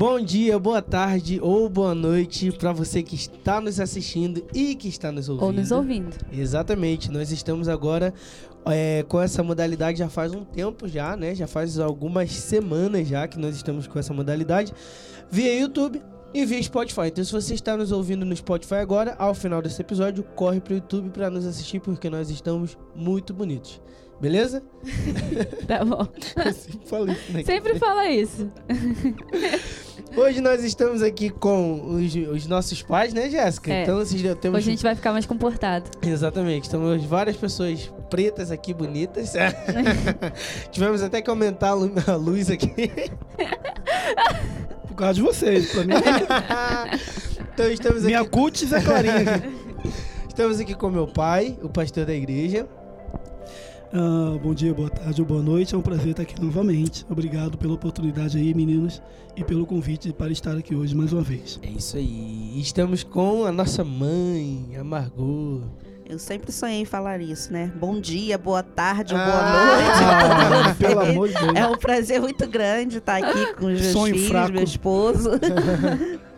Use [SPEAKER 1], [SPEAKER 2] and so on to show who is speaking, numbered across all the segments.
[SPEAKER 1] Bom dia, boa tarde ou boa noite para você que está nos assistindo e que está nos ouvindo.
[SPEAKER 2] Ou nos ouvindo.
[SPEAKER 1] Exatamente. Nós estamos agora é, com essa modalidade já faz um tempo já, né? Já faz algumas semanas já que nós estamos com essa modalidade via YouTube e via Spotify. Então, se você está nos ouvindo no Spotify agora, ao final desse episódio, corre pro YouTube para nos assistir porque nós estamos muito bonitos. Beleza?
[SPEAKER 2] Tá bom.
[SPEAKER 1] Eu sempre falo isso, né?
[SPEAKER 2] Sempre fala isso.
[SPEAKER 1] Hoje nós estamos aqui com os, os nossos pais, né, Jéssica?
[SPEAKER 2] É.
[SPEAKER 1] Então, já temos.
[SPEAKER 2] Hoje a gente vai ficar mais comportado.
[SPEAKER 1] Exatamente, temos várias pessoas pretas aqui, bonitas. Tivemos até que aumentar a lu- a luz aqui.
[SPEAKER 3] Por causa de vocês. Pra mim,
[SPEAKER 1] então, estamos
[SPEAKER 3] minha
[SPEAKER 1] aqui,
[SPEAKER 3] cutis é clarinha aqui.
[SPEAKER 1] estamos aqui com meu pai, o pastor da igreja.
[SPEAKER 3] Ah, bom dia, boa tarde ou boa noite. É um prazer estar aqui novamente. Obrigado pela oportunidade aí, meninos, e pelo convite para estar aqui hoje mais uma vez.
[SPEAKER 1] É isso aí. Estamos com a nossa mãe, a Margot.
[SPEAKER 4] Eu sempre sonhei em falar isso, né? Bom dia, boa tarde ou
[SPEAKER 1] Ah!
[SPEAKER 4] boa noite.
[SPEAKER 3] Ah, pelo amor de Deus.
[SPEAKER 4] É um prazer muito grande estar aqui com os meus
[SPEAKER 3] Sonho
[SPEAKER 4] filhos,
[SPEAKER 3] fraco.
[SPEAKER 4] meu esposo.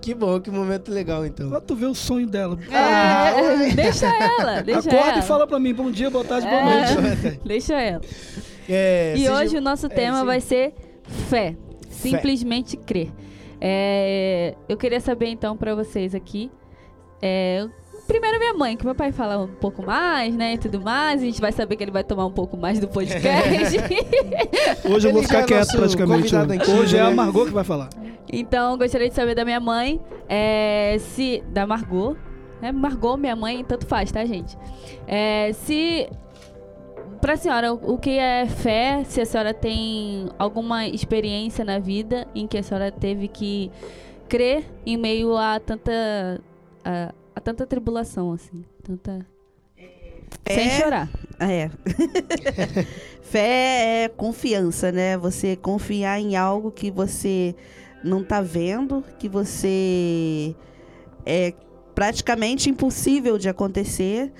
[SPEAKER 1] Que bom, que momento legal, então.
[SPEAKER 3] Lá tu vê o sonho dela.
[SPEAKER 2] É, deixa ela, deixa
[SPEAKER 3] Acorda
[SPEAKER 2] ela.
[SPEAKER 3] e fala pra mim, bom dia, boa tarde, boa
[SPEAKER 2] É.
[SPEAKER 3] noite.
[SPEAKER 2] Deixa ela.
[SPEAKER 1] É,
[SPEAKER 2] E hoje o nosso
[SPEAKER 1] é,
[SPEAKER 2] tema
[SPEAKER 1] sim.
[SPEAKER 2] vai ser fé. Simplesmente crer. É, eu queria saber então pra vocês aqui. É, primeiro minha mãe, que meu pai fala um pouco mais, né? E tudo mais. A gente vai saber que ele vai tomar um pouco mais do podcast.
[SPEAKER 3] Hoje eu vou
[SPEAKER 1] Ele
[SPEAKER 3] ficar
[SPEAKER 1] é
[SPEAKER 3] quieto praticamente. Hoje, é a Margot que vai falar.
[SPEAKER 2] Então, gostaria de saber da minha mãe, é, se. Da Margot. É Margot, minha mãe, tanto faz, tá, gente? É, se. Pra senhora, o o que é fé? Se a senhora tem alguma experiência na vida em que a senhora teve que crer em meio a tanta. a, a tanta tribulação, assim. Tanta. Sem
[SPEAKER 4] É.
[SPEAKER 2] chorar.
[SPEAKER 4] É. Fé é confiança, né? Você confiar em algo que você não tá vendo, que você é praticamente impossível de acontecer.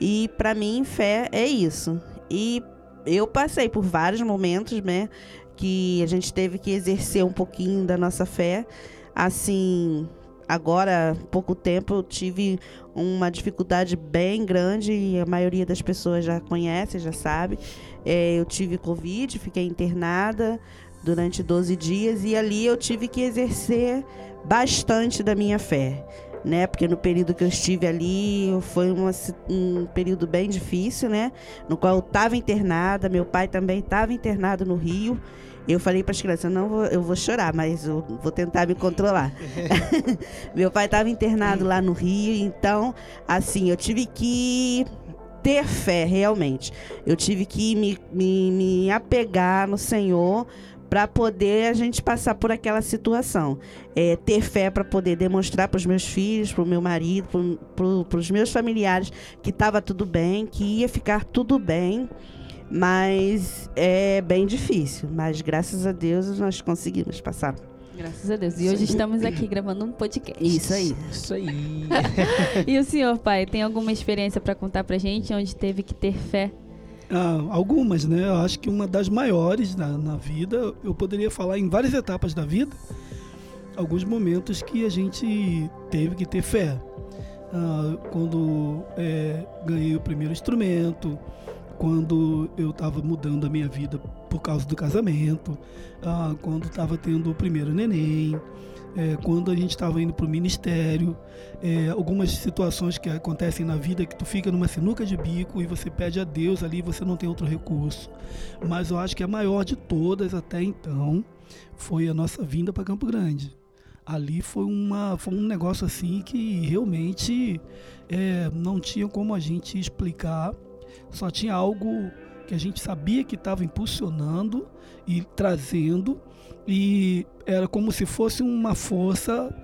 [SPEAKER 4] E pra mim, fé é isso. E eu passei por vários momentos, né, que a gente teve que exercer um pouquinho da nossa fé. Assim, agora, pouco tempo, eu tive uma dificuldade bem grande e a maioria das pessoas já conhece, já sabe. É, eu tive Covid, fiquei internada durante 12 dias e ali eu tive que exercer bastante da minha fé. Né, porque no período que eu estive ali foi uma um período bem difícil, né? No qual eu estava internada, meu pai também estava internado no Rio. Eu falei para as crianças, não, vou- eu vou chorar, mas eu vou tentar me controlar. Meu pai estava internado lá no Rio, então, assim, eu tive que ter fé, realmente. Eu tive que me, me, me apegar no Senhor para poder a gente passar por aquela situação. É, ter fé para poder demonstrar para os meus filhos, para o meu marido, para os meus familiares que estava tudo bem, que ia ficar tudo bem. Mas é bem difícil. Mas graças a Deus nós conseguimos passar.
[SPEAKER 2] Graças a Deus. E hoje estamos aqui gravando um podcast.
[SPEAKER 4] Isso aí.
[SPEAKER 1] Isso aí.
[SPEAKER 2] E o senhor, pai, tem alguma experiência pra contar pra gente onde teve que ter fé?
[SPEAKER 3] Ah, algumas, né? Eu acho que uma das maiores na, na vida, eu poderia falar em várias etapas da vida, alguns momentos que a gente teve que ter fé. Ah, quando é, ganhei o primeiro instrumento, quando eu estava mudando a minha vida por causa do casamento, ah, quando estava tendo o primeiro neném, é, quando a gente estava indo para o ministério, é, algumas situações que acontecem na vida que tu fica numa sinuca de bico e você pede a Deus ali, você não tem outro recurso. Mas eu acho que a maior de todas até então foi a nossa vinda para Campo Grande. Ali foi, uma, foi um negócio assim que realmente é, não tinha como a gente explicar, só tinha algo que a gente sabia que estava impulsionando e trazendo, e era como se fosse uma força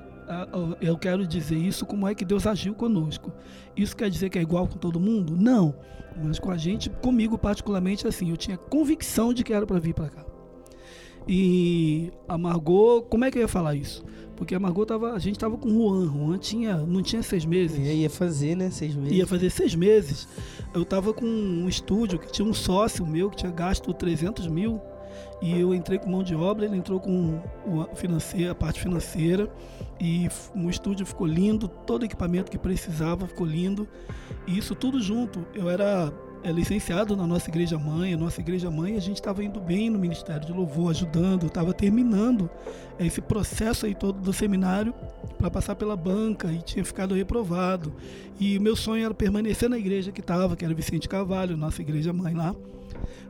[SPEAKER 3] eu quero dizer isso, como é que Deus agiu conosco. Isso quer dizer que é igual com todo mundo? Não. Mas com a gente, comigo particularmente, assim, eu tinha convicção de que era para vir para cá. E a Margot, como é que eu ia falar isso? Porque a Margot tava, a gente tava com o Juan. Juan tinha, não tinha seis meses.
[SPEAKER 1] E ia fazer, né? Seis meses.
[SPEAKER 3] Ia fazer seis meses. Eu tava com um estúdio que tinha um sócio meu que tinha gasto 300 mil. e eu entrei com mão de obra, ele entrou com a, financeira, a parte financeira e o estúdio ficou lindo, todo o equipamento que precisava ficou lindo e isso tudo junto. Eu era é, licenciado na nossa igreja mãe, a nossa igreja mãe, a gente estava indo bem no Ministério de Louvor, ajudando, estava terminando esse processo aí todo do seminário para passar pela banca e tinha ficado reprovado. E o meu sonho era permanecer na igreja que estava, que era Vicente Carvalho, nossa igreja mãe lá.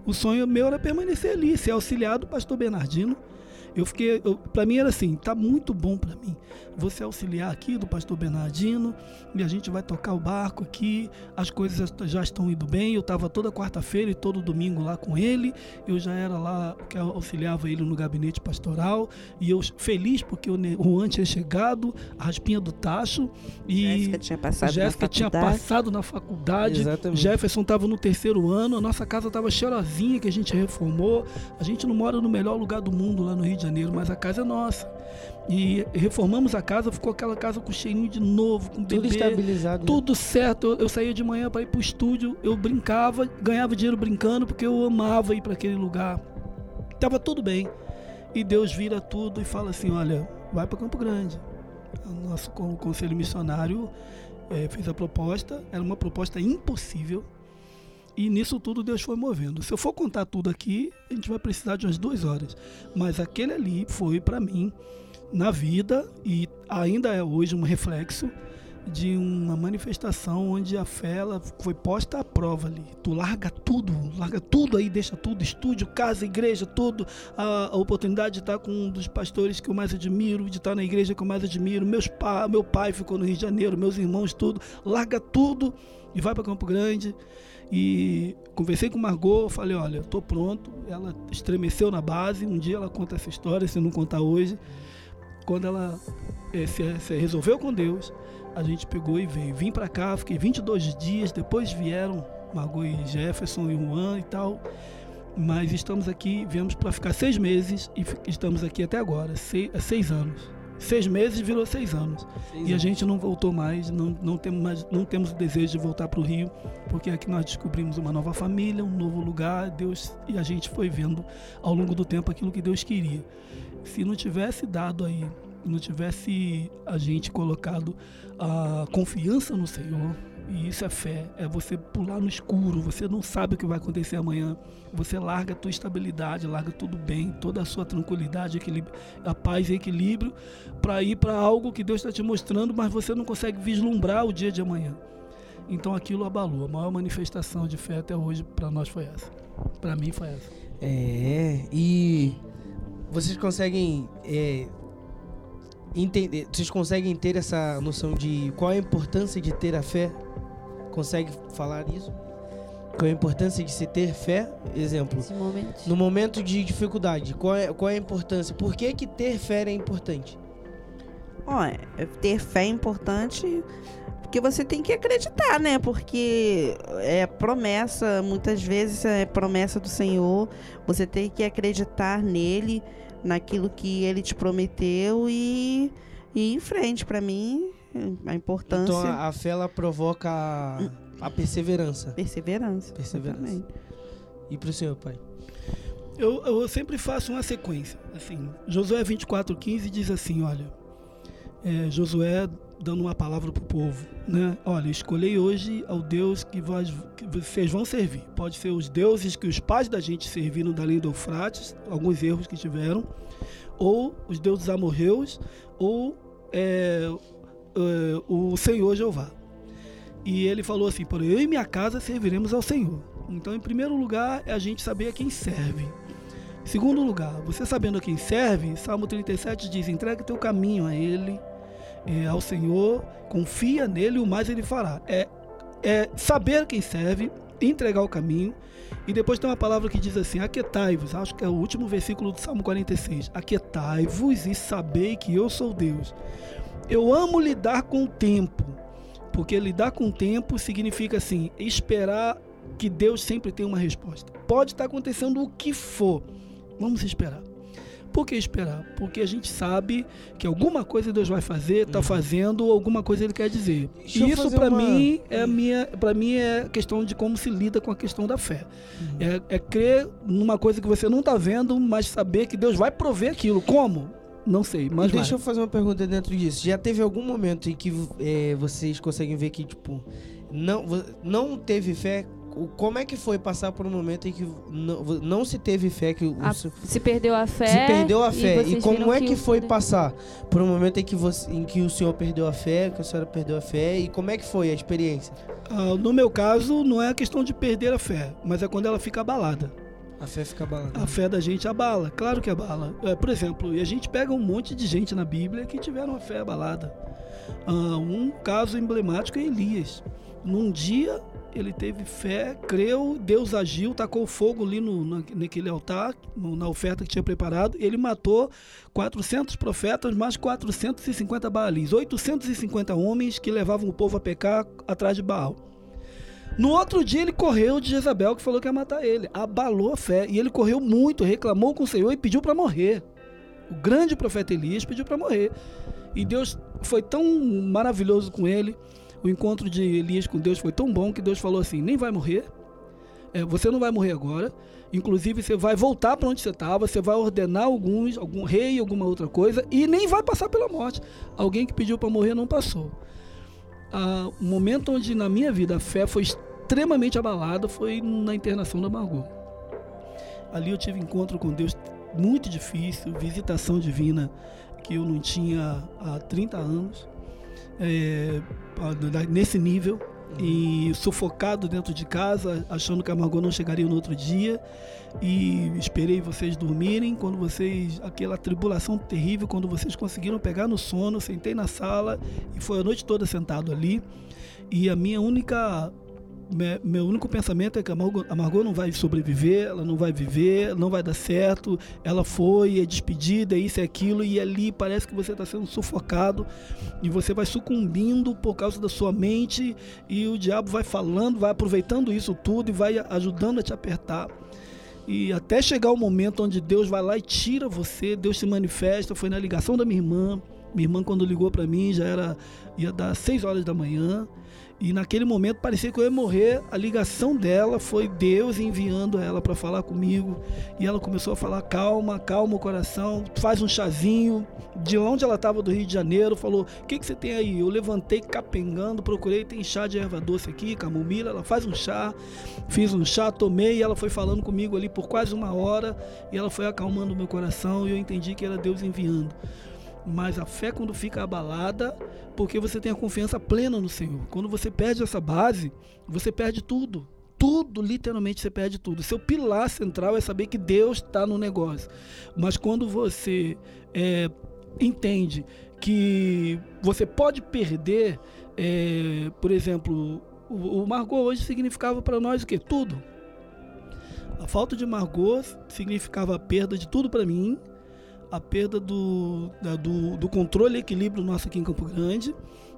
[SPEAKER 3] O sonho meu era permanecer ali, ser auxiliado do pastor Bernardino eu fiquei, para mim era assim, tá muito bom para mim. Você auxiliar aqui do pastor Bernardino e a gente vai tocar o barco aqui. As coisas já estão indo bem. Eu estava toda quarta-feira e todo domingo lá com ele. Eu já era lá que auxiliava ele no gabinete pastoral e eu feliz porque o Juan tinha chegado, a raspinha do tacho e
[SPEAKER 4] Jéssica tinha passado
[SPEAKER 3] Jéssica
[SPEAKER 4] na
[SPEAKER 3] tinha passado na faculdade.
[SPEAKER 1] Exatamente.
[SPEAKER 3] Jefferson estava no terceiro ano. A nossa casa estava cheirosinha que a gente reformou. A gente não mora no melhor lugar do mundo lá no Rio de Janeiro, mas a casa é nossa. E reformamos a casa, ficou aquela casa com cheirinho de novo, com
[SPEAKER 1] Tudo
[SPEAKER 3] bebê,
[SPEAKER 1] estabilizado. né?
[SPEAKER 3] tudo certo. Eu, eu saía de manhã para ir pro estúdio, eu brincava, ganhava dinheiro brincando porque eu amava ir para aquele lugar. Tava tudo bem. E Deus vira tudo e fala assim: olha, vai para Campo Grande. O nosso con- conselho missionário eh, fez a proposta, era uma proposta impossível. E nisso tudo Deus foi movendo. Se eu for contar tudo aqui, a gente vai precisar de umas duas horas. Mas aquele ali foi para mim, na vida, e ainda é hoje um reflexo de uma manifestação onde a fé foi posta à prova ali. Tu larga tudo, larga tudo aí, deixa tudo, estúdio, casa, igreja, tudo. A, a oportunidade de estar com um dos pastores que eu mais admiro, de estar na igreja que eu mais admiro. Meus pa, meu pai ficou no Rio de Janeiro, meus irmãos, tudo. Larga tudo e vai para Campo Grande. E conversei com Margot, falei, olha, tô pronto. Ela estremeceu na base. Um dia ela conta essa história, se não contar hoje. Quando ela eh, se, se resolveu com Deus, a gente pegou e veio. Vim para cá, fiquei 22 dias, depois vieram Margot e Jefferson e Juan e tal. Mas estamos aqui, viemos para ficar seis meses e estamos aqui até agora, seis, seis anos. Seis meses virou seis anos. E a gente não voltou mais, não, não, temos, mais, não temos o desejo de voltar para o Rio, porque aqui nós descobrimos uma nova família, um novo lugar, Deus e a gente foi vendo ao longo do tempo aquilo que Deus queria. Se não tivesse dado aí, não tivesse a gente colocado a confiança no Senhor, e isso é fé, é você pular no escuro, você não sabe o que vai acontecer amanhã. Você larga a tua estabilidade, larga tudo bem, toda a sua tranquilidade, equilíbrio, a paz e equilíbrio para ir para algo que Deus está te mostrando, mas você não consegue vislumbrar o dia de amanhã. Então aquilo abalou. A maior manifestação de fé até hoje para nós foi essa. Para mim foi essa.
[SPEAKER 1] É, e vocês conseguem é, entender, vocês conseguem ter essa noção de qual é a importância de ter a fé? Consegue falar isso? Qual é a importância de se ter fé? Exemplo,
[SPEAKER 2] momento.
[SPEAKER 1] no momento de dificuldade, qual é, qual é a importância? Por que, que ter fé é importante?
[SPEAKER 4] Ó, é- ter fé é importante porque você tem que acreditar, né? Porque é promessa, muitas vezes é promessa do Senhor. Você tem que acreditar nele, naquilo que ele te prometeu e, e ir em frente. Pra mim, a importância,
[SPEAKER 1] Então a, fé ela provoca a, a perseverança.
[SPEAKER 4] perseverança.
[SPEAKER 1] Perseverança.
[SPEAKER 4] exatamente.
[SPEAKER 1] E pro senhor, pai?
[SPEAKER 3] Eu, eu sempre faço uma sequência. Assim, Josué 24,15 diz assim: olha, é, Josué dando uma palavra para o povo, né? Olha, escolhei hoje ao Deus que, vós, que vocês vão servir. Pode ser os deuses que os pais da gente serviram da linha do Eufrates, alguns erros que tiveram, ou os deuses amorreus, ou é, é, o Senhor Jeová. E ele falou assim: por eu e minha casa serviremos ao Senhor. Então, em primeiro lugar, é a gente saber a quem serve. Segundo lugar, você sabendo a quem serve, Salmo 37 diz: entrega teu caminho a Ele, eh, ao Senhor, confia nele, o mais Ele fará. É, é saber quem serve, entregar o caminho. E depois tem uma palavra que diz assim: Aquietai-vos, acho que é o último versículo do Salmo 46. Aquietai-vos e sabei que eu sou Deus. Eu amo lidar com o tempo, porque lidar com o tempo significa assim: esperar que Deus sempre tem uma resposta. Pode estar acontecendo o que for, vamos esperar. Por que esperar? Porque a gente sabe que alguma coisa Deus vai fazer, está
[SPEAKER 1] Uhum.
[SPEAKER 3] fazendo, alguma coisa Ele quer dizer.
[SPEAKER 1] Deixa eu
[SPEAKER 3] Isso para
[SPEAKER 1] uma-
[SPEAKER 3] mim é minha, para mim é questão de como se lida com a questão da fé.
[SPEAKER 1] Uhum.
[SPEAKER 3] É, é crer numa coisa que você não está vendo, mas saber que Deus vai prover aquilo. Como? Não sei, mas
[SPEAKER 1] e deixa eu
[SPEAKER 3] vai.
[SPEAKER 1] fazer uma pergunta dentro disso. Já teve algum momento em que é, vocês conseguem ver que, tipo, não, não teve fé? Como é que foi passar por um momento em que não, não se teve fé, que
[SPEAKER 2] A-
[SPEAKER 1] seu-
[SPEAKER 2] Se perdeu a fé.
[SPEAKER 1] se perdeu a
[SPEAKER 2] e
[SPEAKER 1] fé? E,
[SPEAKER 2] vocês
[SPEAKER 1] como é que
[SPEAKER 2] o
[SPEAKER 1] foi
[SPEAKER 2] poder-
[SPEAKER 1] passar por um momento em que, você, em que o senhor perdeu a fé, que a senhora perdeu a fé? E como é que foi a experiência?
[SPEAKER 3] Ah, no meu caso, não é a questão de perder a fé, mas é quando ela fica abalada.
[SPEAKER 1] A fé fica abalada.
[SPEAKER 3] A fé da gente abala, claro que abala. É, por exemplo, e a gente pega um monte de gente na Bíblia que tiveram a fé abalada. Ah, um caso emblemático é Elias. Num dia ele teve fé, creu, Deus agiu, tacou fogo ali no, na- naquele altar, no- na oferta que tinha preparado. Ele matou 400 profetas, mais 450 Baalis, 850 homens que levavam o povo a pecar atrás de Baal. No outro dia ele correu de Jezabel que falou que ia matar ele. Abalou a fé. E ele correu muito, reclamou com o Senhor e pediu para morrer. O grande profeta Elias pediu para morrer. E Deus foi tão maravilhoso com ele. O encontro de Elias com Deus foi tão bom que Deus falou assim: nem vai morrer. É, você não vai morrer agora. Inclusive, você vai voltar para onde você estava. Você vai ordenar alguns, algum rei, alguma outra coisa. E nem vai passar pela morte. Alguém que pediu para morrer não passou. Ah, o momento onde na minha vida a fé foi extremamente abalada foi na internação da Margot. Ali eu tive encontro com Deus muito difícil, visitação divina que eu não tinha há 30 anos, é, nesse nível, e sufocado dentro de casa, achando que a Margot não chegaria no outro dia, e esperei vocês dormirem, quando vocês, aquela tribulação terrível, quando vocês conseguiram pegar no sono, sentei na sala, e foi a noite toda sentado ali, e a minha única meu único pensamento é que a Margot, a Margot não vai sobreviver, ela não vai viver, não vai dar certo. Ela foi, é despedida, é isso e aquilo, e ali parece que você está sendo sufocado e você vai sucumbindo por causa da sua mente, e o diabo vai falando, vai aproveitando isso tudo e vai ajudando a te apertar. E até chegar o momento onde Deus vai lá e tira você, Deus se manifesta. Foi na ligação da minha irmã. Minha irmã, quando ligou para mim, já era ia dar 6 horas da manhã. E naquele momento parecia que eu ia morrer. A ligação dela foi Deus enviando ela para falar comigo. E ela começou a falar: calma, calma o coração, faz um chazinho. De onde ela estava, do Rio de Janeiro, falou: o que, que você tem aí? Eu levantei capengando, procurei, tem chá de erva doce aqui, camomila. Ela faz um chá, fiz um chá, tomei. E ela foi falando comigo ali por quase uma hora. E ela foi acalmando o meu coração. E eu entendi que era Deus enviando. Mas a fé, quando fica abalada, porque você tem a confiança plena no Senhor. Quando você perde essa base, você perde tudo. Tudo, literalmente, você perde tudo. Seu pilar central é saber que Deus está no negócio. Mas quando você é, entende que você pode perder, é, por exemplo, o, o Margot hoje significava para nós o quê? Tudo. A falta de Margot significava a perda de tudo para mim, a perda do, da- do, do controle e equilíbrio nosso aqui em Campo Grande,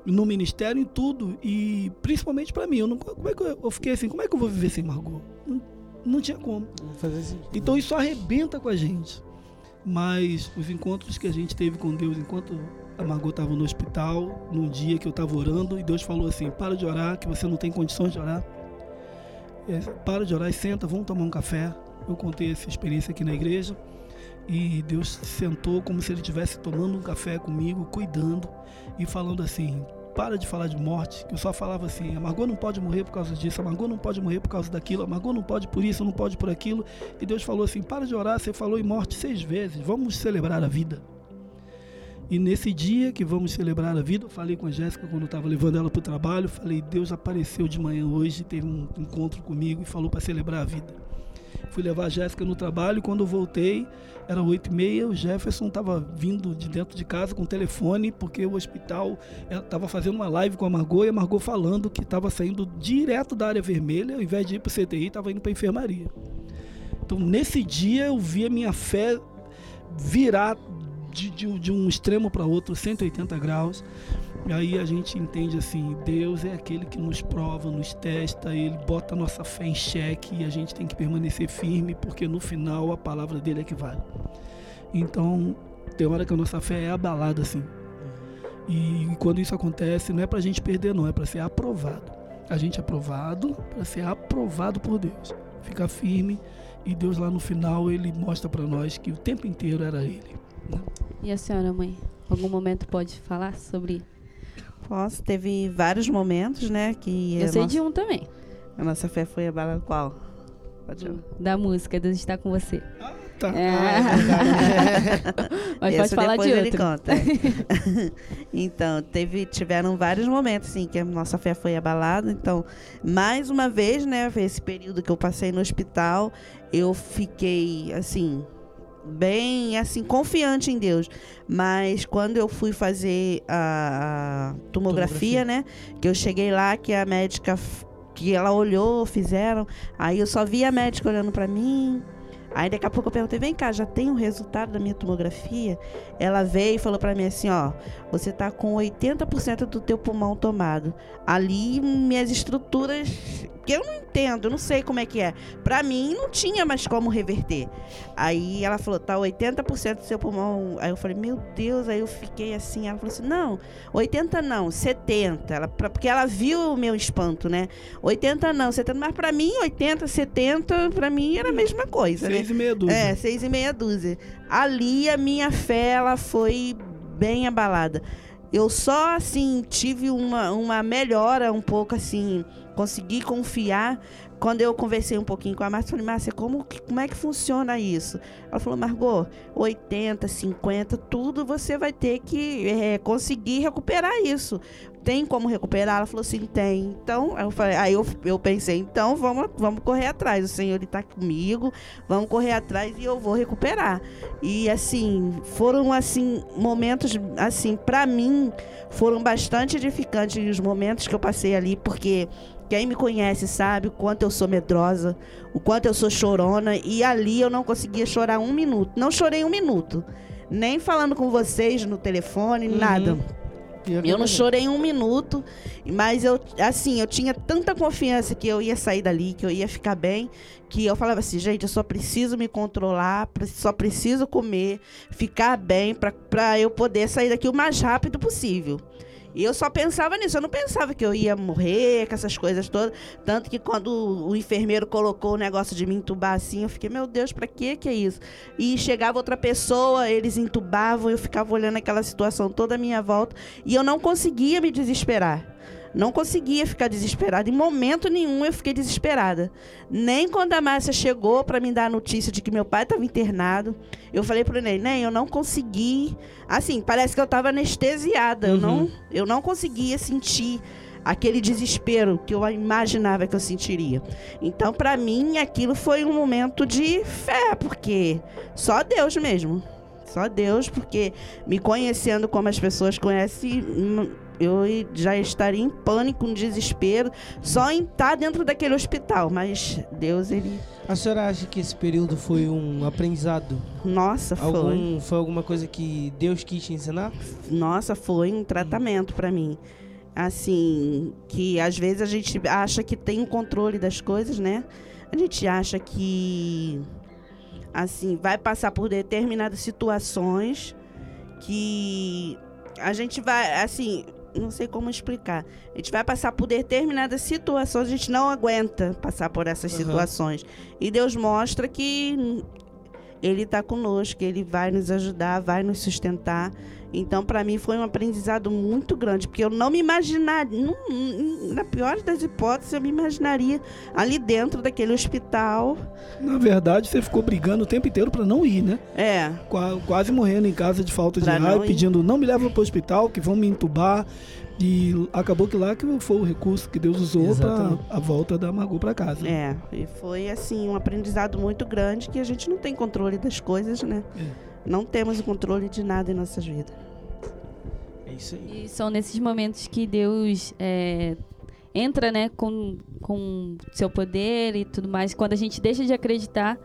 [SPEAKER 3] no ministério, em tudo, e principalmente para mim. Eu não, como é que eu, eu fiquei assim, como é que eu vou viver sem Margot? Não, não tinha como. Então isso arrebenta com a gente. Mas os encontros que a gente teve com Deus enquanto a Margot estava no hospital, num dia que eu estava orando, e Deus falou assim: para de orar, que você não tem condições de orar. É, para de orar e senta, vamos tomar um café. Eu contei essa experiência aqui na igreja. E Deus sentou como se ele estivesse tomando um café comigo, cuidando e falando assim: para de falar de morte, que eu só falava assim: a Margot não pode morrer por causa disso, a Margot não pode morrer por causa daquilo, a Margot não pode por isso, não pode por aquilo. E Deus falou assim: para de orar, você falou em morte seis vezes, vamos celebrar a vida. E nesse dia que vamos celebrar a vida, eu falei com a Jéssica quando eu estava levando ela para o trabalho, falei: Deus apareceu de manhã hoje, teve um encontro comigo e falou para celebrar a vida. Fui levar a Jéssica no trabalho quando eu voltei, era oito e meia, o Jefferson estava vindo de dentro de casa com o telefone, porque o hospital estava fazendo uma live com a Margot e a Margot falando que estava saindo direto da área vermelha, ao invés de ir para o CTI, estava indo para a enfermaria. Então, nesse dia, eu vi a minha fé virar de, de- de um extremo para outro, 180 graus. E aí a gente entende assim, Deus é aquele que nos prova, nos testa, ele bota a nossa fé em xeque e a gente tem que permanecer firme, porque no final a palavra dele é que vale. Então, tem hora que a nossa fé é abalada assim. E, quando isso acontece, não é pra gente perder, não, é pra ser aprovado. A gente é aprovado para ser aprovado por Deus. Ficar firme e Deus lá no final ele mostra para nós que o tempo inteiro era ele.
[SPEAKER 2] E a senhora, mãe? Algum momento pode falar sobre.
[SPEAKER 4] Posso, teve vários momentos, né? Que
[SPEAKER 2] Eu sei
[SPEAKER 4] nossa,
[SPEAKER 2] de um também.
[SPEAKER 4] a nossa fé foi abalada. Qual? Pode falar.
[SPEAKER 2] Da música, Deus está com você.
[SPEAKER 3] Tá.
[SPEAKER 2] É.
[SPEAKER 1] Ah, é.
[SPEAKER 2] Mas pode
[SPEAKER 4] Esse
[SPEAKER 2] falar de
[SPEAKER 4] depois ele
[SPEAKER 2] outro.
[SPEAKER 4] conta. então, teve, tiveram vários momentos, assim, que a nossa fé foi abalada. Então, mais uma vez, né, esse período que eu passei no hospital, eu fiquei, assim, bem, assim, confiante em Deus. Mas quando eu fui fazer a, a tomografia,
[SPEAKER 1] Tomografia.
[SPEAKER 4] né, que eu cheguei lá, que a médica, que ela olhou, fizeram, aí eu só vi a médica olhando pra mim, Aí daqui a pouco eu perguntei, vem cá, já tem o resultado da minha tomografia? Ela veio e falou pra mim assim, ó, você tá com 80% do teu pulmão tomado. Ali minhas estruturas, eu não entendo, eu não sei como é que é. Pra mim não tinha mais como reverter. Aí ela falou, tá 80% do seu pulmão. Aí eu falei, meu Deus, aí eu fiquei assim, ela falou assim, não, 80 não, 70. Ela, pra- porque ela viu o meu espanto, né? 80 não, 70, mas pra mim 80, 70, pra mim era a mesma coisa, né?
[SPEAKER 3] Seis e meia dúzia.
[SPEAKER 4] É, seis e meia dúzia. Ali a minha fé, ela foi bem abalada. Eu só, assim, tive uma, uma melhora um pouco, assim, consegui confiar quando eu conversei um pouquinho com a Márcia. Falei, Márcia, como, como é que funciona isso? Ela falou, Margot, 80, 50, tudo você vai ter que é, conseguir recuperar isso. Tem como recuperar? Ela falou assim, tem. Então, eu, falei, aí eu, eu pensei, então vamos, vamos correr atrás. O Senhor está comigo, vamos correr atrás e eu vou recuperar. E assim, foram assim momentos assim, para mim, foram bastante edificantes os momentos que eu passei ali, porque quem me conhece sabe o quanto eu sou medrosa, o quanto eu sou chorona e ali eu não conseguia chorar um minuto. Não chorei um minuto. Nem falando com vocês no telefone,
[SPEAKER 1] Uhum.
[SPEAKER 4] nada. Eu não chorei um minuto, mas eu, assim, eu tinha tanta confiança que eu ia sair dali, que eu ia ficar bem, que eu falava assim, gente, eu só preciso me controlar, só preciso comer, ficar bem, pra eu poder sair daqui o mais rápido possível. E eu só pensava nisso, eu não pensava que eu ia morrer, com essas coisas todas. Tanto que quando o enfermeiro colocou o negócio de me entubar assim, eu fiquei, meu Deus, pra que que é isso? E chegava outra pessoa, eles entubavam, eu ficava olhando aquela situação toda à minha volta e eu não conseguia me desesperar. Não conseguia ficar desesperada. Em momento nenhum eu fiquei desesperada. Nem quando a Márcia chegou para me dar a notícia de que meu pai estava internado, eu falei pro Neném, eu não consegui. Assim, parece que eu estava anestesiada. Eu,
[SPEAKER 1] Uhum.
[SPEAKER 4] não, eu não conseguia sentir aquele desespero que eu imaginava que eu sentiria. Então, para mim, aquilo foi um momento de fé, porque só Deus mesmo. Só Deus, porque me conhecendo como as pessoas conhecem, hum, eu já estaria em pânico, em desespero, só em estar dentro daquele hospital. Mas Deus, ele.
[SPEAKER 1] A senhora acha que esse período foi um aprendizado?
[SPEAKER 4] Nossa, foi.
[SPEAKER 1] Algum, foi alguma coisa que Deus quis te ensinar?
[SPEAKER 4] Nossa, foi um tratamento para mim. Assim, que às vezes a gente acha que tem o controle das coisas, né? A gente acha que assim, vai passar por determinadas situações que a gente vai, assim, não sei como explicar. A gente vai passar por determinadas situações, a gente não aguenta passar por essas
[SPEAKER 1] Aham.
[SPEAKER 4] situações. E Deus mostra que ele está conosco, ele vai nos ajudar, vai nos sustentar. Então, para mim, foi um aprendizado muito grande, porque eu não me imaginaria, na pior das hipóteses, eu me imaginaria ali dentro daquele hospital.
[SPEAKER 3] Na verdade, você ficou brigando o tempo inteiro pra não ir, né?
[SPEAKER 4] É,
[SPEAKER 3] Qua- Quase morrendo em casa de falta de
[SPEAKER 4] Pra
[SPEAKER 3] ar,
[SPEAKER 4] não
[SPEAKER 3] pedindo não me leva pro hospital, que vão me entubar. E acabou que lá que foi o recurso que Deus usou para a volta da Margot para casa.
[SPEAKER 4] é. E foi, assim, um aprendizado muito grande que a gente não tem controle das coisas, né?
[SPEAKER 3] É.
[SPEAKER 4] Não temos o controle de nada em nossas vidas.
[SPEAKER 1] É isso aí.
[SPEAKER 2] E são nesses momentos que Deus é, entra, né, com, com seu poder e tudo mais. Quando a gente deixa de acreditar,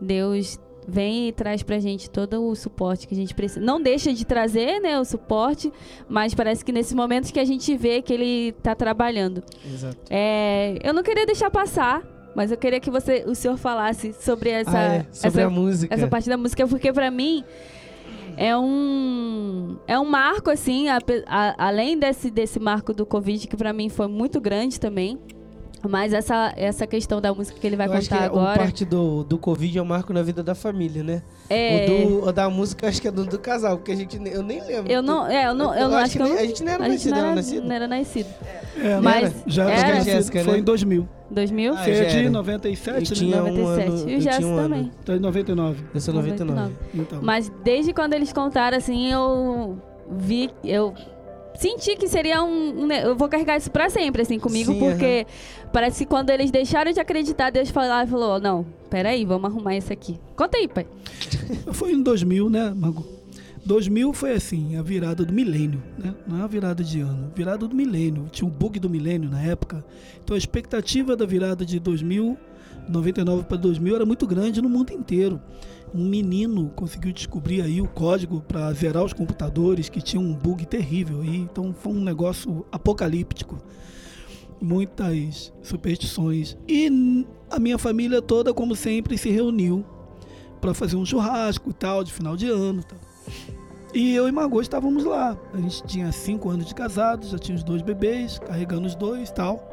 [SPEAKER 2] Deus vem e traz pra gente todo o suporte que a gente precisa. Não deixa de trazer, né, o suporte, mas parece que nesses momentos que a gente vê que ele tá trabalhando.
[SPEAKER 1] Exato.
[SPEAKER 2] É, eu não queria deixar passar mas eu queria que você, o senhor falasse sobre essa,
[SPEAKER 1] Ah, é, sobre
[SPEAKER 2] essa,
[SPEAKER 1] a música.
[SPEAKER 2] essa parte da música, porque pra mim é um é um marco assim, ape- a- além desse desse marco do Covid que pra mim foi muito grande também. Mas essa, essa questão da música que ele vai
[SPEAKER 1] eu acho que
[SPEAKER 2] contar
[SPEAKER 1] é,
[SPEAKER 2] agora.
[SPEAKER 1] o parte do, do Covid é um marco na vida da família, né?
[SPEAKER 2] é,
[SPEAKER 1] O, do, o da música acho que é do, do casal, porque a gente eu nem lembro.
[SPEAKER 2] eu não, é, eu não, eu não acho que eu
[SPEAKER 1] nem-
[SPEAKER 2] não,
[SPEAKER 1] a gente nem era
[SPEAKER 2] a
[SPEAKER 1] nascido,
[SPEAKER 2] não
[SPEAKER 1] era
[SPEAKER 2] era,
[SPEAKER 1] nascido.
[SPEAKER 2] não era nascido.
[SPEAKER 3] É,
[SPEAKER 2] Mas
[SPEAKER 3] já
[SPEAKER 2] era?
[SPEAKER 3] era
[SPEAKER 1] Jéssica,
[SPEAKER 3] foi
[SPEAKER 1] né?
[SPEAKER 3] em 2000.
[SPEAKER 2] 2000?
[SPEAKER 1] Ah,
[SPEAKER 3] Você é de
[SPEAKER 1] era.
[SPEAKER 3] 97,
[SPEAKER 1] Eu
[SPEAKER 3] né?
[SPEAKER 1] tinha um
[SPEAKER 2] 97.
[SPEAKER 1] ano,
[SPEAKER 2] E o
[SPEAKER 1] eu
[SPEAKER 2] Jess
[SPEAKER 1] tinha um
[SPEAKER 2] também.
[SPEAKER 3] Então é 99.
[SPEAKER 1] Eu sou 99.
[SPEAKER 3] Então.
[SPEAKER 2] Mas desde quando eles contaram, assim, eu vi, eu senti que seria um, um eu vou carregar isso pra sempre, assim, comigo,
[SPEAKER 1] Sim,
[SPEAKER 2] porque parece que quando eles deixaram de acreditar, Deus e falou, não, peraí, vamos arrumar isso aqui. Conta aí, pai.
[SPEAKER 3] Foi em 2000, né, Mago? 2000 foi assim, a virada do milênio, né? Não é a virada de ano, virada do milênio. Tinha o bug do milênio na época. Então a expectativa da virada de 2000, 99 para 2000 era muito grande no mundo inteiro. Um menino conseguiu descobrir aí o código para zerar os computadores que tinham um bug terrível aí. Então foi um negócio apocalíptico. Muitas superstições. E a minha família toda, como sempre, se reuniu para fazer um churrasco e tal, de final de ano. Tal. E eu e Margot estávamos lá. A gente tinha cinco anos de casado, já tinha os dois bebês, carregando os dois tal.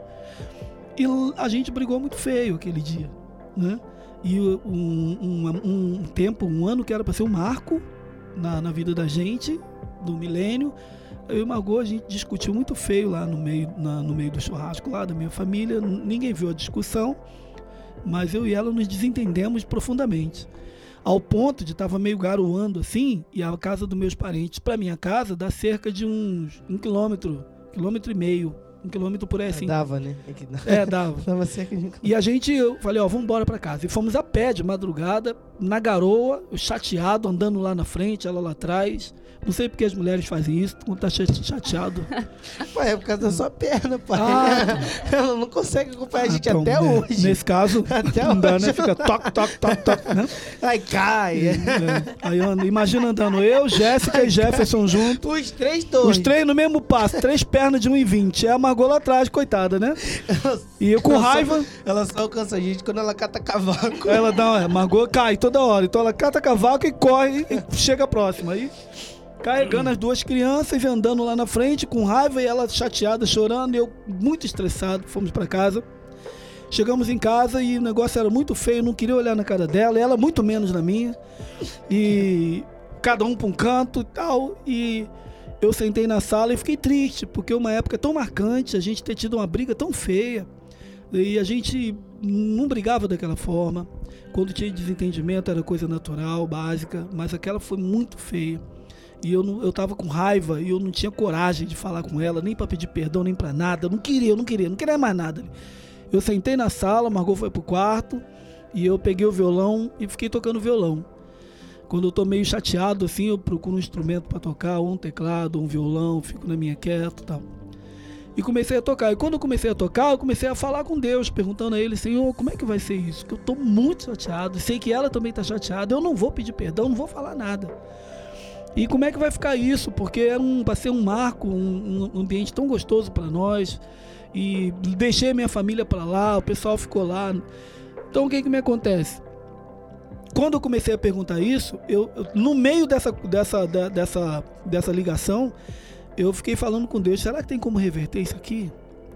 [SPEAKER 3] E a gente brigou muito feio aquele dia, né? E um, um, um tempo, um ano que era para ser um marco na, na vida da gente, do milênio. Eu e Margot, a gente discutiu muito feio lá no meio, na- no meio do churrasco lá da minha família. Ninguém viu a discussão, mas eu e ela nos desentendemos profundamente ao ponto de tava meio garoando assim, e a casa dos meus parentes para minha casa dá cerca de uns um quilômetro, quilômetro e meio, um quilômetro por aí assim.
[SPEAKER 1] Dava, né? É que dava.
[SPEAKER 3] É, dava.
[SPEAKER 1] Dava cerca de...
[SPEAKER 3] E a gente, eu falei, ó, vamos embora pra casa. E fomos a pé de madrugada, na garoa, eu chateado, andando lá na frente, ela lá atrás. Não sei porque as mulheres fazem isso, quando tá chate- chateado.
[SPEAKER 1] Pai, é por causa da sua perna, pai.
[SPEAKER 3] Ah,
[SPEAKER 1] Ela não consegue acompanhar a gente
[SPEAKER 3] então,
[SPEAKER 1] até
[SPEAKER 3] né,
[SPEAKER 1] hoje.
[SPEAKER 3] Nesse caso,
[SPEAKER 1] Até
[SPEAKER 3] não dá, né? Fica toque, toque, toque, toque, né?
[SPEAKER 1] Ai, cai.
[SPEAKER 3] É. Aí ando- imagina andando eu, Jéssica e Jefferson junto.
[SPEAKER 1] Os três torres.
[SPEAKER 3] Os três no mesmo passo, três pernas de 1,20. É a Margot lá atrás, coitada, né? E eu com
[SPEAKER 1] só-
[SPEAKER 3] raiva,
[SPEAKER 1] Ela só alcança a gente quando ela cata cavaco.
[SPEAKER 3] ela dá uma. Margot cai toda hora. Então ela cata cavaco e corre e chega próximo. Aí carregando as duas crianças e andando lá na frente com raiva e ela chateada, chorando. Eu muito estressado, fomos pra casa. Chegamos em casa e o negócio era muito feio, não queria olhar na cara dela, ela muito menos na minha. E cada um pra um canto e tal. E eu sentei na sala e fiquei triste, porque uma época tão marcante, a gente ter tido uma briga tão feia. E a gente não brigava daquela forma. Quando tinha desentendimento era coisa natural, básica, mas aquela foi muito feia. E eu, não, eu tava com raiva e eu não tinha coragem de falar com ela, nem para pedir perdão, nem para nada. Eu não queria, eu não queria, não queria mais nada. Eu sentei na sala, Margot foi pro quarto e eu peguei o violão e fiquei tocando violão. Quando eu tô meio chateado assim, eu procuro um instrumento para tocar, ou um teclado, ou um violão, fico na minha quieto e tal. E comecei a tocar. E quando eu comecei a tocar, eu comecei a falar com Deus, perguntando a ele, Senhor, como é que vai ser isso? Que eu tô muito chateado, sei que ela também tá chateada, eu não vou pedir perdão, não vou falar nada. E como é que vai ficar isso? Porque era um, vai ser um marco, um, um ambiente tão gostoso para nós. E deixei minha família para lá, o pessoal ficou lá. Então o que que me acontece? Quando eu comecei a perguntar isso, eu, eu- no meio dessa, dessa, da- dessa, dessa ligação, eu fiquei falando com Deus: será que tem como reverter isso aqui?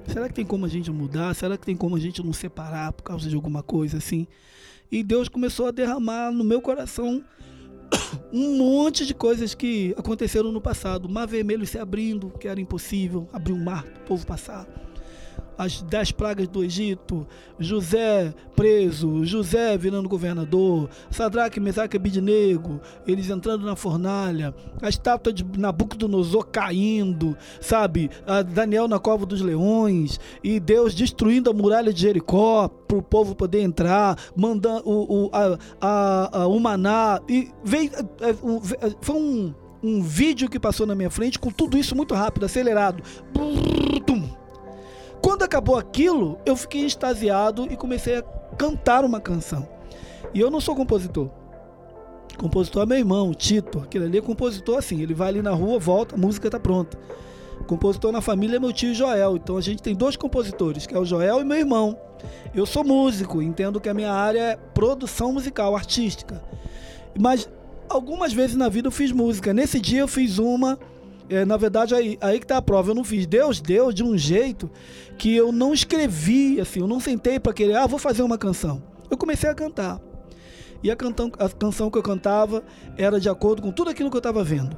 [SPEAKER 3] Será que tem como a gente mudar? Será que tem como a gente não separar por causa de alguma coisa assim? E Deus começou a derramar no meu coração um monte de coisas que aconteceram no passado. Mar vermelho se abrindo, que era impossível, abrir um mar para o povo passar. As dez pragas do Egito, José preso, José virando governador, Sadraque, Mesaque e Abidnego, eles entrando na fornalha, a estátua de Nabucodonosor caindo, sabe? A Daniel na cova dos leões, e Deus destruindo a muralha de Jericó para o povo poder entrar, mandando o, o, a, a, a- o maná. E veio, é, é, foi um, um vídeo que passou na minha frente com tudo isso muito rápido, acelerado. Brrr, tum. Quando acabou aquilo, eu fiquei extasiado e comecei a cantar uma canção. E eu não sou compositor. Compositor é meu irmão, o Tito. Aquele ali é compositor assim. Ele vai ali na rua, volta, a música tá pronta. compositor na família é meu tio Joel. Então a gente tem dois compositores, que é o Joel e meu irmão. Eu sou músico, entendo que a minha área é produção musical, artística. Mas algumas vezes na vida eu fiz música. Nesse dia eu fiz uma. é, na verdade, aí, aí que tá a prova. Eu não fiz. Deus deu de um jeito que eu não escrevi, assim, eu não sentei para querer, ah, vou fazer uma canção. Eu comecei a cantar. E a, cantão, a canção que eu cantava era de acordo com tudo aquilo que eu estava vendo.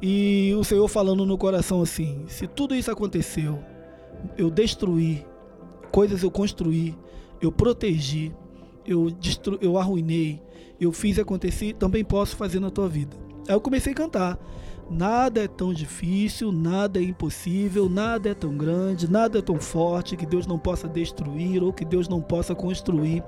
[SPEAKER 3] E o Senhor falando no coração assim: se tudo isso aconteceu, eu destruí, coisas eu construí, eu protegi, eu, destru, eu arruinei, eu fiz acontecer, também posso fazer na tua vida. Aí eu comecei a cantar. Nada é tão difícil, nada é impossível, nada é tão grande, nada é tão forte que Deus não possa destruir ou que Deus não possa construir.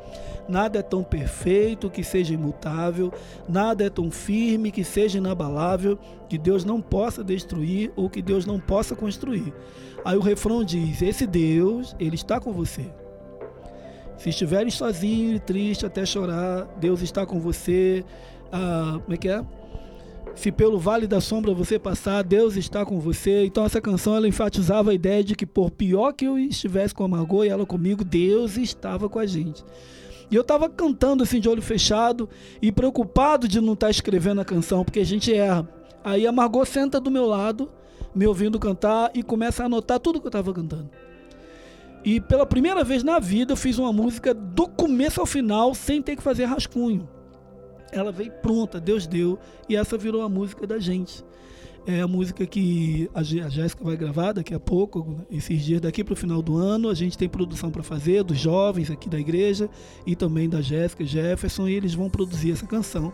[SPEAKER 3] Nada é tão perfeito que seja imutável, nada é tão firme que seja inabalável que Deus não possa destruir ou que Deus não possa construir. Aí o refrão diz: Esse Deus, ele está com você. Se estiveres sozinho e triste até chorar, Deus está com você. Ah, como é que é? Se pelo vale da sombra você passar, Deus está com você. Então essa canção ela enfatizava a ideia de que por pior que eu estivesse com a Margot e ela comigo, Deus estava com a gente. E eu estava cantando assim de olho fechado e preocupado de não estar escrevendo a canção, porque a gente erra. Aí a Margot senta do meu lado, me ouvindo cantar e começa a anotar tudo que eu estava cantando. E pela primeira vez na vida eu fiz uma música do começo ao final sem ter que fazer rascunho ela veio pronta, Deus deu, e essa virou a música da gente. É a música que a Jéssica vai gravar daqui a pouco, esses dias daqui para o final do ano. A gente tem produção para fazer dos jovens aqui da igreja e também da Jéssica Jefferson, e eles vão produzir essa canção.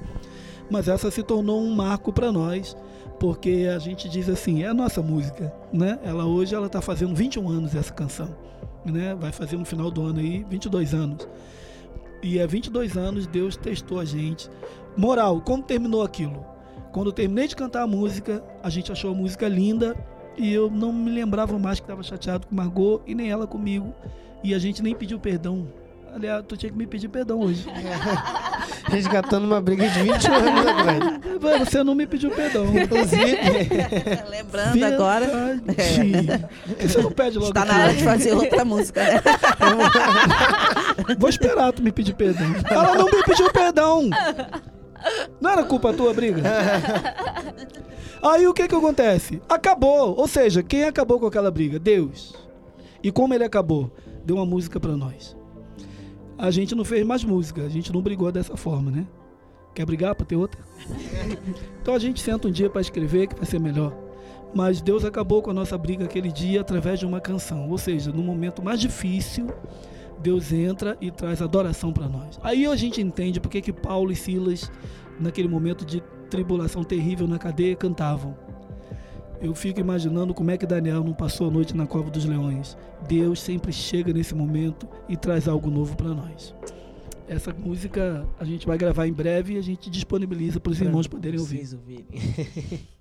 [SPEAKER 3] Mas essa se tornou um marco para nós, porque a gente diz assim, é a nossa música, né? Ela hoje ela está fazendo 21 anos essa canção, né? Vai fazer no final do ano aí 22 anos. E há 22 anos Deus testou a gente. Moral, como terminou aquilo? Quando eu terminei de cantar a música, a gente achou a música linda e eu não me lembrava mais que estava chateado com Margot e nem ela comigo. E a gente nem pediu perdão. Aliás, tu tinha que me pedir perdão hoje.
[SPEAKER 1] Resgatando uma briga de 20 anos atrás.
[SPEAKER 3] Você não me pediu perdão.
[SPEAKER 1] Inclusive,
[SPEAKER 4] Lembrando
[SPEAKER 3] Verdade.
[SPEAKER 4] agora.
[SPEAKER 3] Que Você não pede logo.
[SPEAKER 4] Está na hora de fazer outra música, né?
[SPEAKER 3] Vou esperar tu me pedir perdão. Ela não me pediu perdão. Não era culpa tua briga? Aí o que que acontece? Acabou. Ou seja, quem acabou com aquela briga? Deus. E como ele acabou? Deu uma música pra nós. A gente não fez mais música, a gente não brigou dessa forma, né? Quer brigar pra ter outra? Então a gente senta um dia pra escrever que vai ser melhor. Mas Deus acabou com a nossa briga aquele dia através de uma canção. Ou seja, no momento mais difícil, Deus entra e traz adoração para nós. Aí a gente entende porque que Paulo e Silas, naquele momento de tribulação terrível na cadeia, cantavam. Eu fico imaginando como é que Daniel não passou a noite na cova dos leões. Deus sempre chega nesse momento e traz algo novo para nós. Essa música a gente vai gravar em breve e a gente disponibiliza para os irmãos poderem ouvir.
[SPEAKER 1] Vocês ouvirem.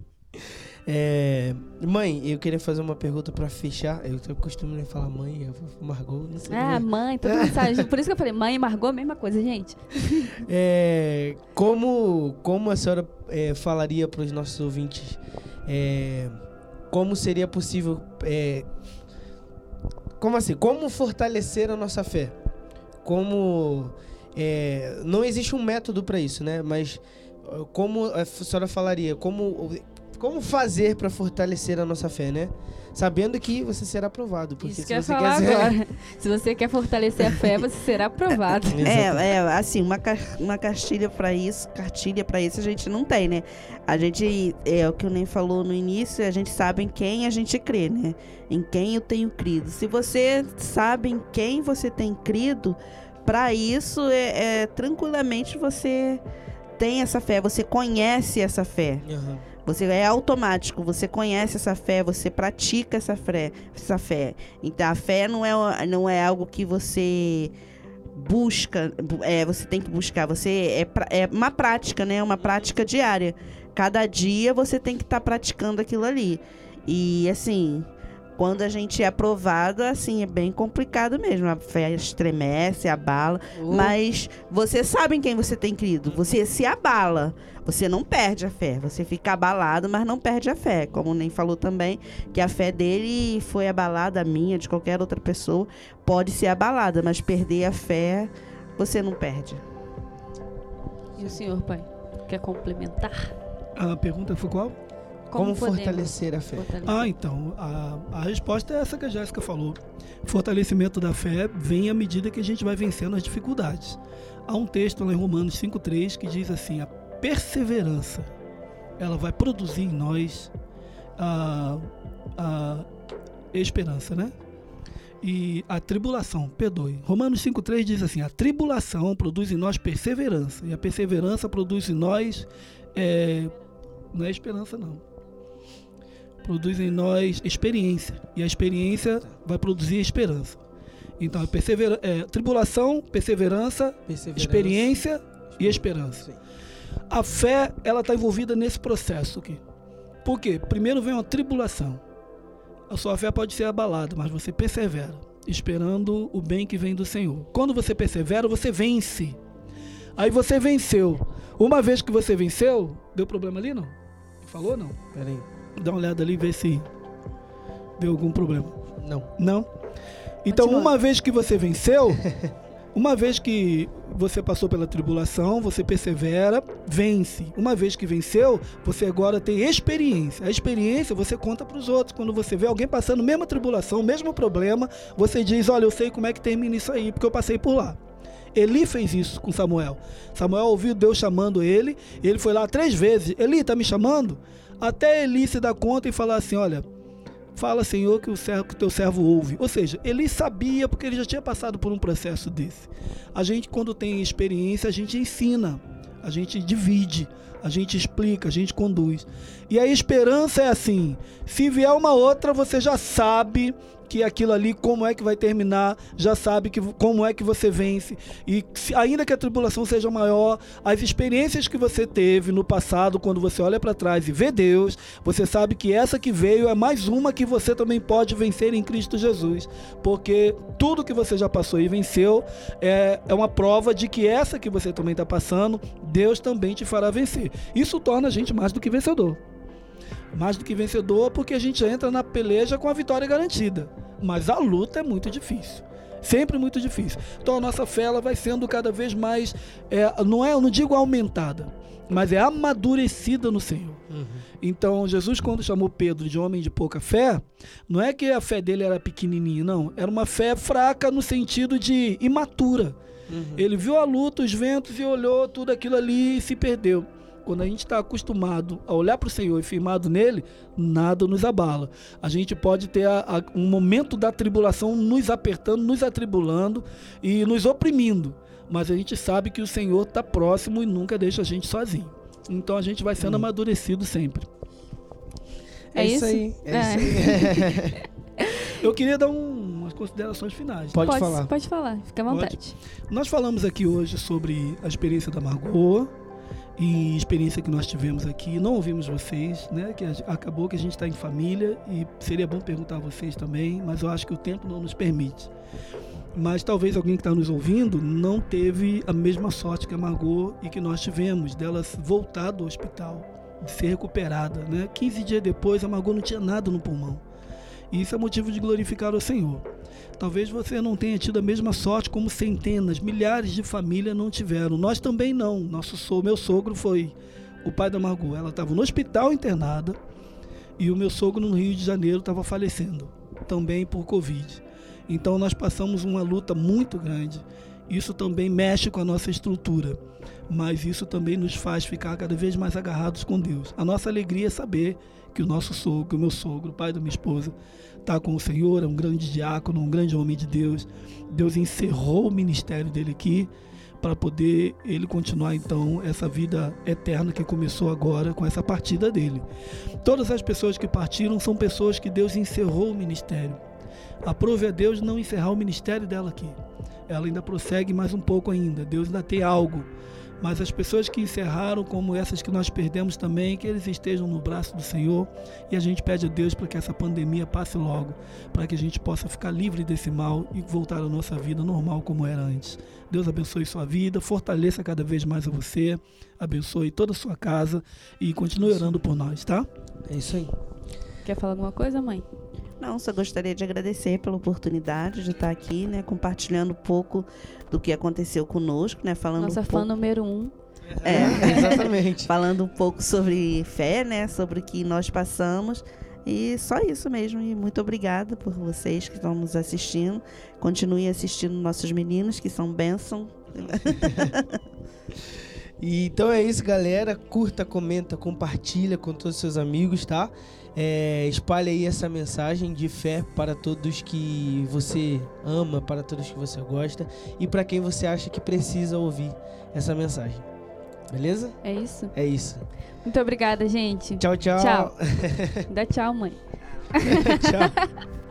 [SPEAKER 1] É, mãe, eu queria fazer uma pergunta pra fechar. Eu tenho costume de falar mãe, eu vou Margot, não sei.
[SPEAKER 2] Ah,
[SPEAKER 1] como é.
[SPEAKER 2] mãe, todo mundo. Por isso que eu falei, mãe e Margot, mesma coisa, gente.
[SPEAKER 1] É, como, como a senhora é, falaria para os nossos ouvintes? é, como seria possível? é, como assim? Como fortalecer a nossa fé? Como é, não existe um método para isso, né? Mas como a senhora falaria? Como como fazer para fortalecer a nossa fé, né? Sabendo que você será aprovado, porque
[SPEAKER 2] Isso
[SPEAKER 1] se
[SPEAKER 2] que eu ia
[SPEAKER 1] você
[SPEAKER 2] falar
[SPEAKER 1] quer ser-
[SPEAKER 2] agora. Se você quer fortalecer a fé, você será aprovado.
[SPEAKER 4] É, é, assim, uma, uma cartilha pra isso, cartilha para isso a gente não tem, né? A gente, é o que o Nem falou no início, a gente sabe em quem a gente crê, né? Em quem eu tenho crido. Se você sabe em quem você tem crido, para isso é, é tranquilamente você tem essa fé, você conhece essa fé.
[SPEAKER 1] Aham.
[SPEAKER 4] Você é automático, você conhece essa fé, você pratica essa fé, essa fé. Então a fé não é, não é algo que você busca, bu- é, você tem que buscar, você é, é uma prática, né? Uma prática diária. Cada dia você tem que estar praticando aquilo ali. E assim, quando a gente é aprovado, assim, é bem complicado mesmo. A fé estremece, abala.
[SPEAKER 1] Oh.
[SPEAKER 4] Mas você sabe em quem você tem crido. Você se abala. Você não perde a fé. Você fica abalado, mas não perde a fé. Como nem falou também, que a fé dele foi abalada, a minha, de qualquer outra pessoa, pode ser abalada, mas perder a fé, você não perde.
[SPEAKER 2] E o senhor, pai? Quer complementar?
[SPEAKER 3] A pergunta foi qual?
[SPEAKER 1] Como,
[SPEAKER 2] podemos
[SPEAKER 1] fortalecer a fé?
[SPEAKER 2] fortalecer?
[SPEAKER 3] Ah, então, a, a resposta é essa que a Jéssica falou. Fortalecimento da fé vem à medida que a gente vai vencendo as dificuldades. Há um texto lá em Romanos 5,3 que diz assim: a perseverança ela vai produzir em nós a, a esperança, né? E a tribulação, perdoe. Romanos 5,3 diz assim: a tribulação produz em nós perseverança, e a perseverança produz em nós. é, não é esperança, não produz em nós experiência. E a experiência vai produzir esperança. Então, é persevera é, tribulação, perseverança,
[SPEAKER 1] Perseverança.
[SPEAKER 3] experiência e esperança.
[SPEAKER 1] Sim.
[SPEAKER 3] A fé, ela está envolvida nesse processo aqui. Por quê? Primeiro vem uma tribulação. A sua fé pode ser abalada, mas você persevera, esperando o bem que vem do Senhor. Quando você persevera, você vence. Aí você venceu. Uma vez que você venceu, deu problema ali não? Falou não?
[SPEAKER 1] Peraí.
[SPEAKER 3] Dá uma olhada ali e vê se deu algum problema.
[SPEAKER 1] Não.
[SPEAKER 3] Não? Então,
[SPEAKER 2] Continua.
[SPEAKER 3] uma vez que você venceu, uma vez que você passou pela tribulação, você persevera, vence. Uma vez que venceu, você agora tem experiência. A experiência você conta para os outros. Quando você vê alguém passando a mesma tribulação, o mesmo problema, você diz: Olha, eu sei como é que termina isso aí, porque eu passei por lá. Eli fez isso com Samuel. Samuel ouviu Deus chamando ele, ele foi lá três vezes: Eli, tá me chamando? Até Eli se dar conta e falar assim: Olha, Fala, Senhor, que o servo, que teu servo ouve. Ou seja, ele sabia porque ele já tinha passado por um processo desse. A gente, quando tem experiência, a gente ensina, a gente divide, a gente explica, a gente conduz. E a esperança é assim: se vier uma outra, você já sabe que aquilo ali, como é que vai terminar, já sabe que, como é que você vence. E se- ainda que a tribulação seja maior, as experiências que você teve no passado, quando você olha para trás e vê Deus, você sabe que essa que veio é mais uma que você também pode vencer em Cristo Jesus. Porque tudo que você já passou e venceu é, é uma prova de que essa que você também está passando, Deus também te fará vencer. Isso torna a gente mais do que vencedor. Mais do que vencedor, porque a gente entra na peleja com a vitória garantida. Mas a luta é muito difícil. Sempre muito difícil. Então a nossa fé ela vai sendo cada vez mais, é, não é, eu não digo aumentada, mas é amadurecida no Senhor.
[SPEAKER 1] Uhum.
[SPEAKER 3] Então, Jesus, quando chamou Pedro de homem de pouca fé, não é que a fé dele era pequenininha, não. Era uma fé fraca no sentido de imatura.
[SPEAKER 1] Uhum.
[SPEAKER 3] Ele viu a luta, os ventos e olhou tudo aquilo ali e se perdeu. Quando a gente está acostumado a olhar para o Senhor e firmado nele, nada nos abala. A gente pode ter a- a- um momento da tribulação nos apertando, nos atribulando e nos oprimindo. Mas a gente sabe que o Senhor está próximo e nunca deixa a gente sozinho. Então a gente vai sendo amadurecido sempre.
[SPEAKER 1] É,
[SPEAKER 2] É
[SPEAKER 1] isso
[SPEAKER 2] isso?
[SPEAKER 1] aí. É,
[SPEAKER 2] É.
[SPEAKER 1] isso aí.
[SPEAKER 3] Eu queria dar um- umas considerações finais.
[SPEAKER 1] Pode, falar.
[SPEAKER 2] Pode falar, fica à
[SPEAKER 3] Pode.
[SPEAKER 2] vontade.
[SPEAKER 3] Nós falamos aqui hoje sobre a experiência da Margot e experiência que nós tivemos aqui. Não ouvimos vocês, né? Que acabou que a gente está em família e seria bom perguntar a vocês também, mas eu acho que o tempo não nos permite. Mas talvez alguém que está nos ouvindo não teve a mesma sorte que a Margot e que nós tivemos, dela voltar do hospital, de ser recuperada. Né? 15 dias depois, a Margot não tinha nada no pulmão. E isso é motivo de glorificar o Senhor. Talvez você não tenha tido a mesma sorte como centenas, milhares de famílias não tiveram. Nós também não. Nosso so, meu sogro foi o pai da Margot. Ela estava no hospital internada e o meu sogro no Rio de Janeiro estava falecendo, também por Covid. Então nós passamos uma luta muito grande. Isso também mexe com a nossa estrutura, mas isso também nos faz ficar cada vez mais agarrados com Deus. A nossa alegria é saber que o nosso sogro, o meu sogro, o pai da minha esposa, está com o Senhor, é um grande diácono, um grande homem de Deus. Deus encerrou o ministério dele aqui para poder ele continuar então essa vida eterna que começou agora com essa partida dele. Todas as pessoas que partiram são pessoas que Deus encerrou o ministério. Aprove a Deus não encerrar o ministério dela aqui. Ela ainda prossegue mais um pouco ainda. Deus ainda tem algo mas as pessoas que encerraram, como essas que nós perdemos também, que eles estejam no braço do Senhor e a gente pede a Deus para que essa pandemia passe logo, para que a gente possa ficar livre desse mal e voltar à nossa vida normal como era antes. Deus abençoe sua vida, fortaleça cada vez mais a você, abençoe toda a sua casa e continue orando por nós, tá?
[SPEAKER 1] É isso aí.
[SPEAKER 2] Quer falar alguma coisa, mãe?
[SPEAKER 4] Não, só gostaria de agradecer pela oportunidade de estar aqui, né, compartilhando um pouco do que aconteceu conosco, né, falando
[SPEAKER 2] Nossa
[SPEAKER 4] um
[SPEAKER 2] fã
[SPEAKER 4] pouco,
[SPEAKER 2] número um.
[SPEAKER 4] é,
[SPEAKER 1] Exatamente.
[SPEAKER 4] falando um pouco sobre fé, né, sobre o que nós passamos. E só isso mesmo. E muito obrigada por vocês que estão nos assistindo. Continuem assistindo nossos meninos, que são bênção.
[SPEAKER 1] E então é isso, galera. Curta, comenta, compartilha com todos os seus amigos, tá? É, espalhe aí essa mensagem de fé para todos que você ama, para todos que você gosta e para quem você acha que precisa ouvir essa mensagem. Beleza?
[SPEAKER 2] É isso?
[SPEAKER 1] É isso.
[SPEAKER 2] Muito obrigada, gente.
[SPEAKER 1] Tchau, tchau.
[SPEAKER 2] Tchau. Dá tchau, mãe.
[SPEAKER 1] tchau.